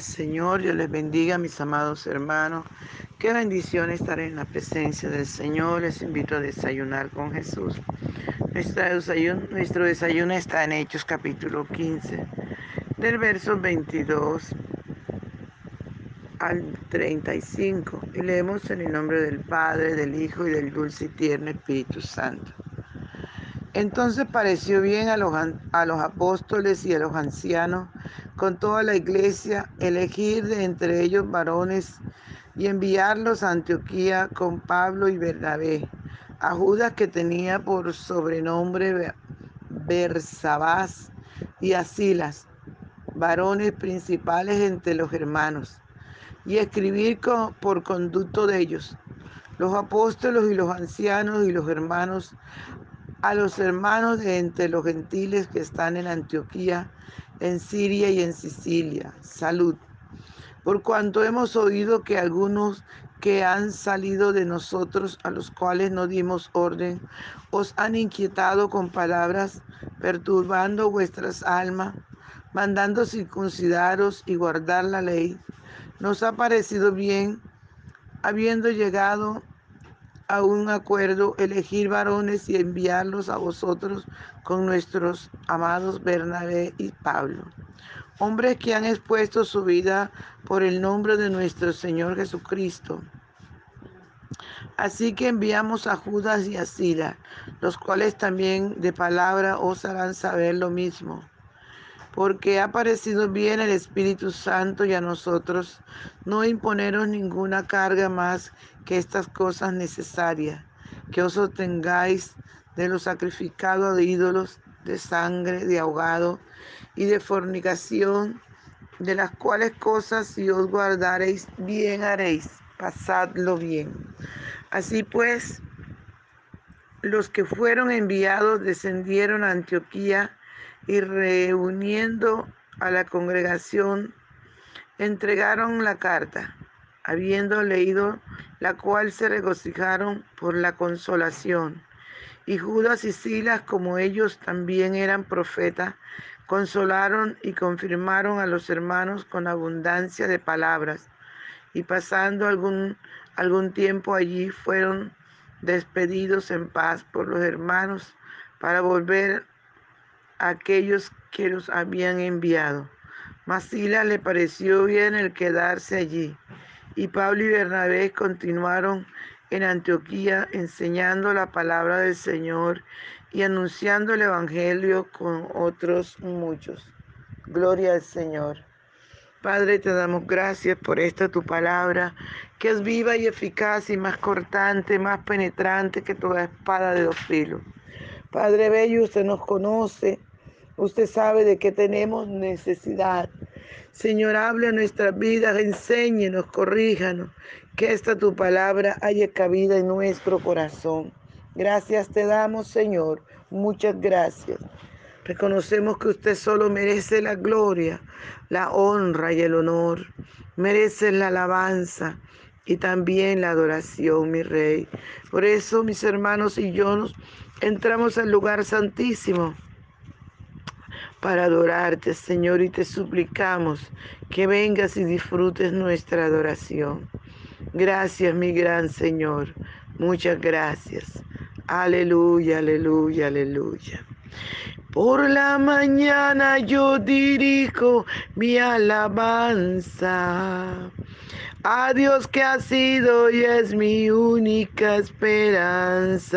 Señor, Dios les bendiga, mis amados hermanos. Qué bendición estar en la presencia del Señor. Les invito a desayunar con Jesús. Nuestro desayuno, nuestro desayuno está en Hechos capítulo 15, del verso 22 al 35. Y leemos en el nombre del Padre, del Hijo y del dulce y tierno Espíritu Santo. Entonces pareció bien a los, a los apóstoles y a los ancianos con toda la iglesia elegir de entre ellos varones y enviarlos a Antioquía con Pablo y Bernabé, a Judas que tenía por sobrenombre Bersabás y a Silas, varones principales entre los hermanos, y escribir por conducto de ellos. Los apóstoles y los ancianos y los hermanos a los hermanos de entre los gentiles que están en Antioquía, en Siria y en Sicilia. Salud. Por cuanto hemos oído que algunos que han salido de nosotros, a los cuales no dimos orden, os han inquietado con palabras, perturbando vuestras almas, mandando circuncidaros y guardar la ley. Nos ha parecido bien, habiendo llegado a un acuerdo, elegir varones y enviarlos a vosotros con nuestros amados Bernabé y Pablo, hombres que han expuesto su vida por el nombre de nuestro Señor Jesucristo. Así que enviamos a Judas y a Sila, los cuales también de palabra os harán saber lo mismo porque ha parecido bien el Espíritu Santo y a nosotros no imponeros ninguna carga más que estas cosas necesarias, que os obtengáis de lo sacrificado de ídolos, de sangre, de ahogado y de fornicación, de las cuales cosas si os guardareis, bien haréis, pasadlo bien. Así pues, los que fueron enviados descendieron a Antioquía, y reuniendo a la congregación, entregaron la carta, habiendo leído la cual se regocijaron por la consolación. Y Judas y Silas, como ellos también eran profetas, consolaron y confirmaron a los hermanos con abundancia de palabras. Y pasando algún, algún tiempo allí, fueron despedidos en paz por los hermanos para volver aquellos que los habían enviado. Masila le pareció bien el quedarse allí, y Pablo y Bernabé continuaron en Antioquía enseñando la palabra del Señor y anunciando el Evangelio con otros muchos. Gloria al Señor. Padre, te damos gracias por esta tu palabra, que es viva y eficaz y más cortante, más penetrante que toda espada de dos filos. Padre Bello, usted nos conoce, Usted sabe de qué tenemos necesidad. Señor, hable a nuestras vidas, enséñenos, corríjanos, que esta tu palabra haya cabida en nuestro corazón. Gracias te damos, Señor. Muchas gracias. Reconocemos que usted solo merece la gloria, la honra y el honor. Merece la alabanza y también la adoración, mi Rey. Por eso, mis hermanos y yo nos entramos al lugar santísimo para adorarte, Señor, y te suplicamos que vengas y disfrutes nuestra adoración. Gracias, mi gran Señor. Muchas gracias. Aleluya, aleluya, aleluya. Por la mañana yo dirijo mi alabanza a Dios que ha sido y es mi única esperanza.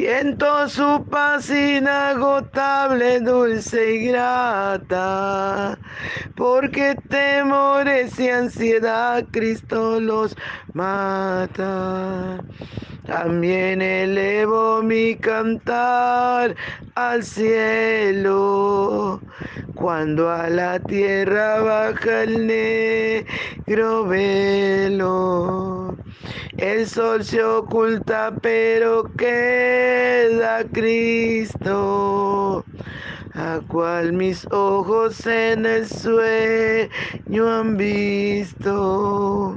Siento su paz inagotable, dulce y grata, porque temores y ansiedad Cristo los mata. También elevo mi cantar al cielo, cuando a la tierra baja el negro velo. El sol se oculta, pero queda Cristo, a cual mis ojos en el sueño han visto.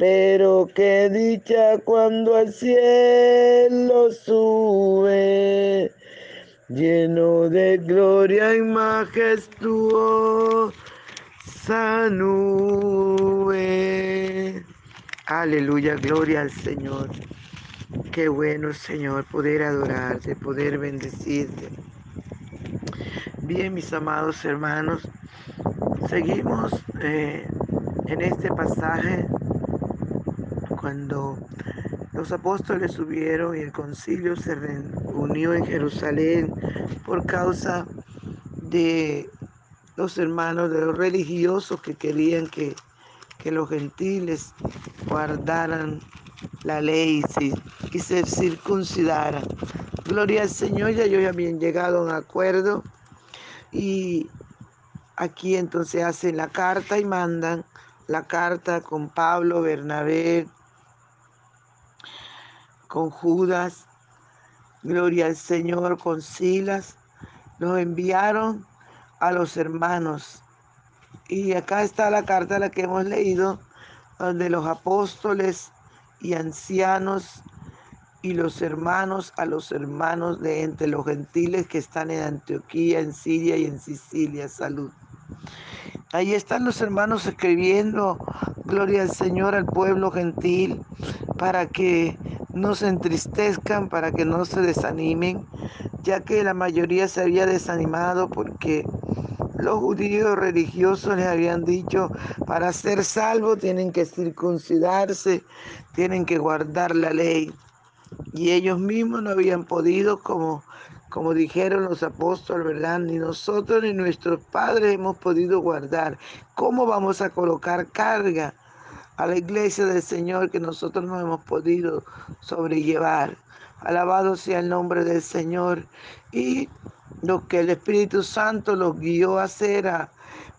Pero qué dicha cuando al cielo sube, lleno de gloria y majestuosa nube. Aleluya, gloria al Señor. Qué bueno, Señor, poder adorarte, poder bendecirte. Bien, mis amados hermanos, seguimos eh, en este pasaje cuando los apóstoles subieron y el concilio se reunió en Jerusalén por causa de los hermanos, de los religiosos que querían que que los gentiles guardaran la ley y se circuncidaran. Gloria al Señor, ya ellos habían llegado a un acuerdo y aquí entonces hacen la carta y mandan la carta con Pablo, Bernabé, con Judas, gloria al Señor, con Silas, los enviaron a los hermanos y acá está la carta la que hemos leído, donde los apóstoles y ancianos y los hermanos a los hermanos de entre los gentiles que están en Antioquía, en Siria y en Sicilia. Salud. Ahí están los hermanos escribiendo, gloria al Señor, al pueblo gentil, para que no se entristezcan, para que no se desanimen, ya que la mayoría se había desanimado porque los judíos religiosos les habían dicho, para ser salvos tienen que circuncidarse, tienen que guardar la ley. Y ellos mismos no habían podido, como, como dijeron los apóstoles, ¿verdad? Ni nosotros ni nuestros padres hemos podido guardar. ¿Cómo vamos a colocar carga a la iglesia del Señor que nosotros no hemos podido sobrellevar? Alabado sea el nombre del Señor. Y lo que el Espíritu Santo los guió a hacer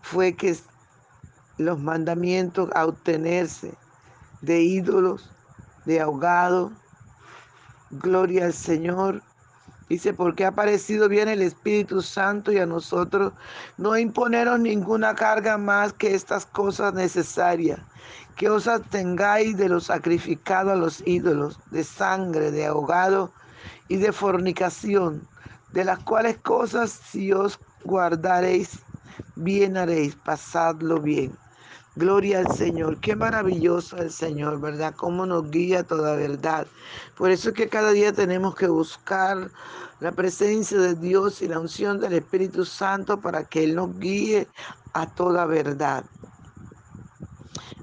fue que los mandamientos a obtenerse de ídolos, de ahogados. Gloria al Señor. Dice, porque ha parecido bien el Espíritu Santo y a nosotros no imponeron ninguna carga más que estas cosas necesarias, que os abstengáis de lo sacrificado a los ídolos, de sangre, de ahogado y de fornicación, de las cuales cosas si os guardaréis, bien haréis, pasadlo bien. Gloria al Señor. Qué maravilloso el Señor, ¿verdad? Cómo nos guía toda verdad. Por eso es que cada día tenemos que buscar la presencia de Dios y la unción del Espíritu Santo para que Él nos guíe a toda verdad.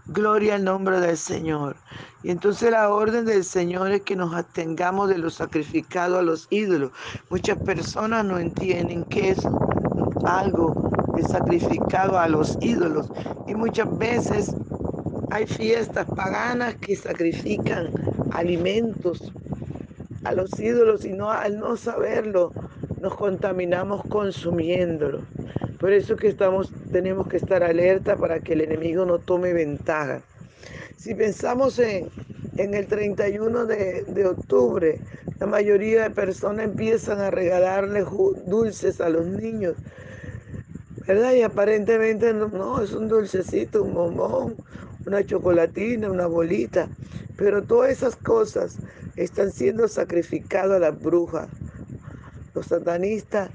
Gloria al nombre del Señor. Y entonces la orden del Señor es que nos atengamos de lo sacrificado a los ídolos. Muchas personas no entienden que es algo sacrificado a los ídolos. Y muchas veces hay fiestas paganas que sacrifican alimentos a los ídolos y no al no saberlo nos contaminamos consumiéndolo. Por eso que estamos, tenemos que estar alerta para que el enemigo no tome ventaja. Si pensamos en, en el 31 de, de, octubre, la mayoría de personas empiezan a regalarle dulces a los niños, ¿verdad? Y aparentemente no, no, es un dulcecito, un bombón, una chocolatina, una bolita, pero todas esas cosas están siendo sacrificadas a las brujas. Los satanistas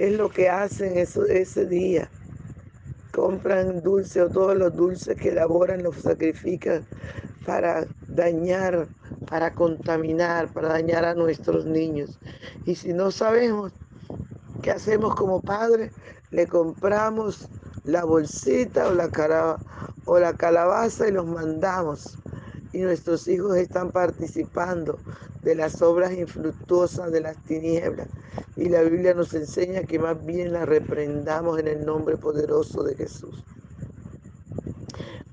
es lo que hacen ese día. Compran dulce o todos los dulces que elaboran los sacrifican para dañar, para contaminar, para dañar a nuestros niños. Y si no sabemos qué hacemos como padres, le compramos la bolsita o la, o la calabaza y los mandamos. Y nuestros hijos están participando de las obras infructuosas de las tinieblas. Y la Biblia nos enseña que más bien las reprendamos en el nombre poderoso de Jesús.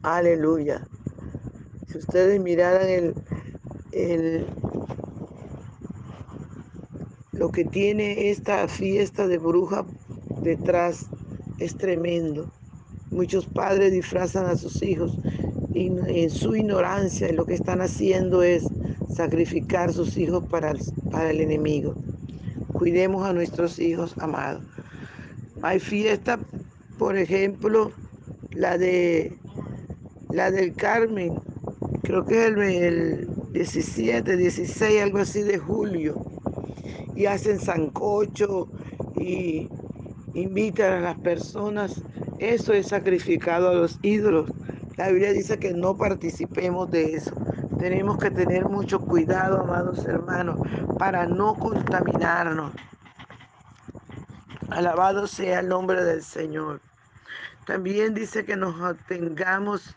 Aleluya. Si ustedes miraran el, lo que tiene esta fiesta de bruja detrás, es tremendo. Muchos padres disfrazan a sus hijos y en su ignorancia lo que están haciendo es sacrificar sus hijos para, para el enemigo. Cuidemos a nuestros hijos amados. Hay fiesta, por ejemplo, la de la del Carmen, creo que es el 17, 16, algo así de julio, y hacen sancocho y invitan a las personas. Eso es sacrificado a los ídolos. La Biblia dice que no participemos de eso. Tenemos que tener mucho cuidado, amados hermanos, para no contaminarnos. Alabado sea el nombre del Señor. También dice que nos obtengamos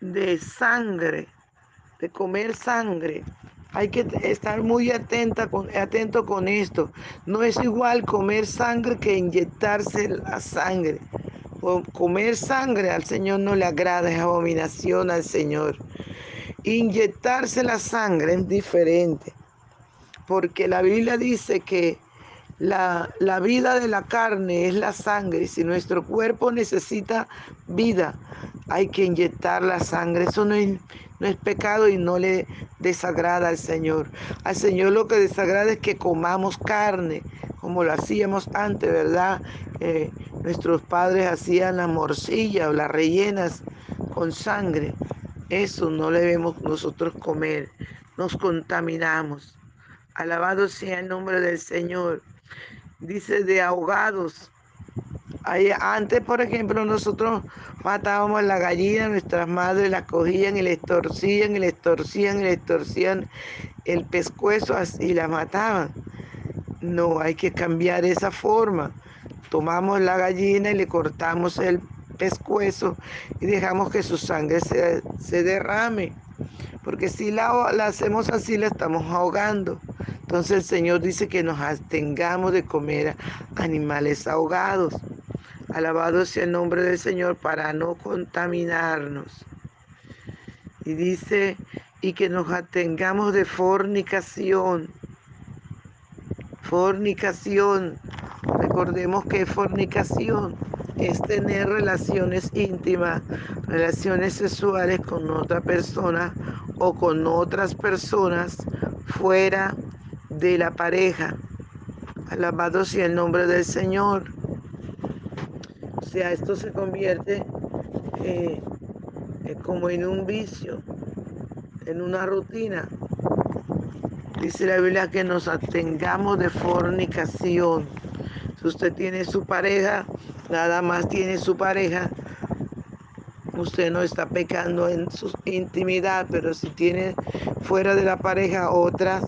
de sangre, de comer sangre. Hay que estar muy atento con esto. No es igual comer sangre que inyectarse la sangre. Comer sangre al Señor no le agrada, es abominación al Señor. Inyectarse la sangre es diferente, porque la Biblia dice que la, la, vida de la carne es la sangre. Si nuestro cuerpo necesita vida, hay que inyectar la sangre. Eso no es, no es pecado y no le desagrada al Señor. Al Señor lo que desagrada es que comamos carne, como lo hacíamos antes, ¿verdad? nuestros padres hacían la morcilla o las rellenas con sangre. Eso no debemos nosotros comer. Nos contaminamos. Alabado sea el nombre del Señor. Dice de ahogados. Antes, por ejemplo, nosotros matábamos la gallina, nuestras madres la cogían y le torcían y le torcían y le torcían el pescuezo y la mataban. No, hay que cambiar esa forma. Tomamos la gallina y le cortamos el pescuezo y dejamos que su sangre se, derrame. Porque si la, la hacemos así, la estamos ahogando. Entonces el Señor dice que nos abstengamos de comer animales ahogados. Alabado sea el nombre del Señor para no contaminarnos. Y dice, y que nos atengamos de fornicación. Fornicación. Recordemos que fornicación es tener relaciones íntimas, relaciones sexuales con otra persona o con otras personas fuera de la pareja. Alabado sea el nombre del Señor. Sea, esto se convierte eh, Es como en un vicio, en una rutina. Dice la Biblia que nos atengamos de fornicación. Si usted tiene su pareja, nada más tiene su pareja, usted no está pecando en su intimidad, pero si tiene fuera de la pareja otras,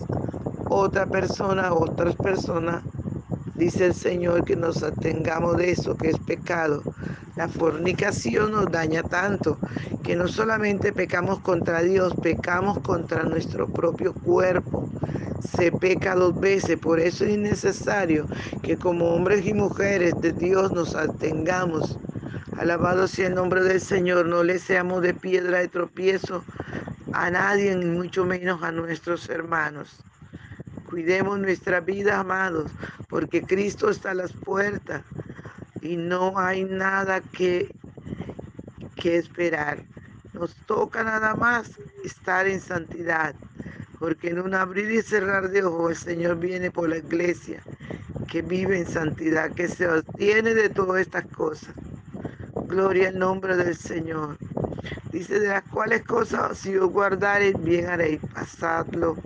otra persona, otras personas, dice el Señor que nos atengamos de eso, que es pecado. La fornicación nos daña tanto que no solamente pecamos contra Dios, pecamos contra nuestro propio cuerpo. Se peca dos veces, por eso es necesario que como hombres y mujeres de Dios nos atengamos Alabado sea el nombre del Señor. No le seamos de piedra de tropiezo a nadie, ni mucho menos a nuestros hermanos. Cuidemos nuestra vida, amados, porque Cristo está a las puertas y no hay nada que, que esperar. Nos toca nada más estar en santidad, porque en un abrir y cerrar de ojos el Señor viene por la iglesia que vive en santidad, que se obtiene de todas estas cosas. Gloria al nombre del Señor. Dice, de las cuales cosas si os guardareis, bien haréis, pasadlo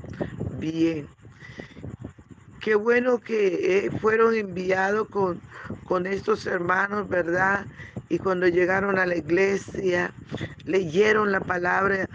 bien. Qué bueno que eh, fueron enviados con, con estos hermanos, ¿verdad? Y cuando llegaron a la iglesia, leyeron la palabra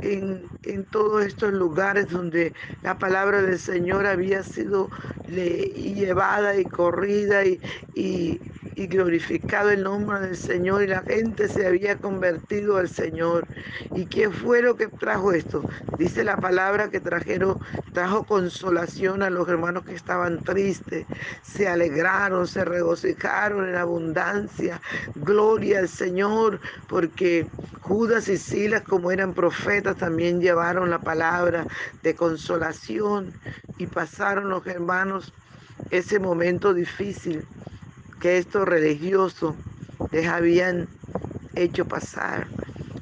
en, en, todos estos lugares donde la palabra del Señor había sido llevada y corrida y, y, y glorificado el nombre del Señor y la gente se había convertido al Señor. ¿Y qué fue lo que trajo esto? Dice la palabra que trajeron, trajo consolación a los hermanos que estaban tristes, se alegraron, se regocijaron en abundancia. Gloria al Señor, porque Judas y Silas, como eran profetas, también llevaron la palabra de consolación y pasaron los hermanos ese momento difícil que estos religiosos les habían hecho pasar.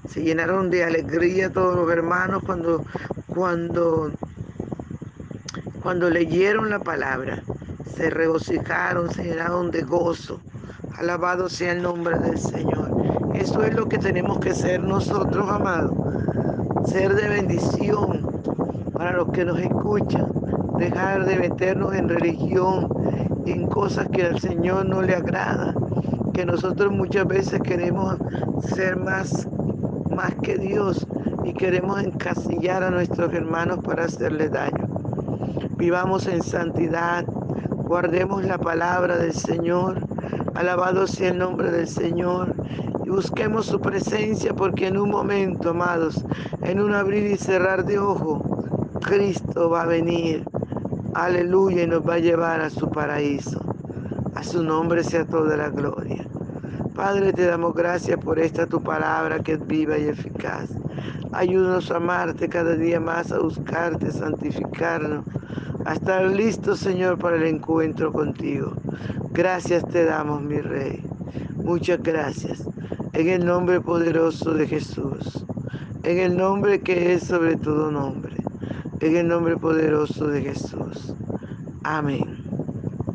Se llenaron de alegría todos los hermanos cuando, cuando, cuando leyeron la palabra. Se regocijaron, se llenaron de gozo. Alabado sea el nombre del Señor. Eso es lo que tenemos que ser nosotros, amados. Ser de bendición para los que nos escuchan. Dejar de meternos en religión, en cosas que al Señor no le agrada, que nosotros muchas veces queremos ser más, más que Dios y queremos encasillar a nuestros hermanos para hacerles daño. Vivamos en santidad, guardemos la palabra del Señor, alabado sea el nombre del Señor y busquemos su presencia porque en un momento, amados, en un abrir y cerrar de ojo, Cristo va a venir Aleluya, y nos va a llevar a su paraíso. A su nombre sea toda la gloria. Padre, te damos gracias por esta tu palabra que es viva y eficaz. Ayúdanos a amarte cada día más, a buscarte, a santificarnos, a estar listos, Señor, para el encuentro contigo. Gracias te damos, mi Rey. Muchas gracias. En el nombre poderoso de Jesús. En el nombre que es sobre todo nombre. En el nombre poderoso de Jesús. Amén.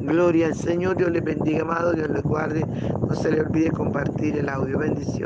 Gloria al Señor. Dios les bendiga, amado. Dios les guarde. No se le olvide compartir el audio. Bendición.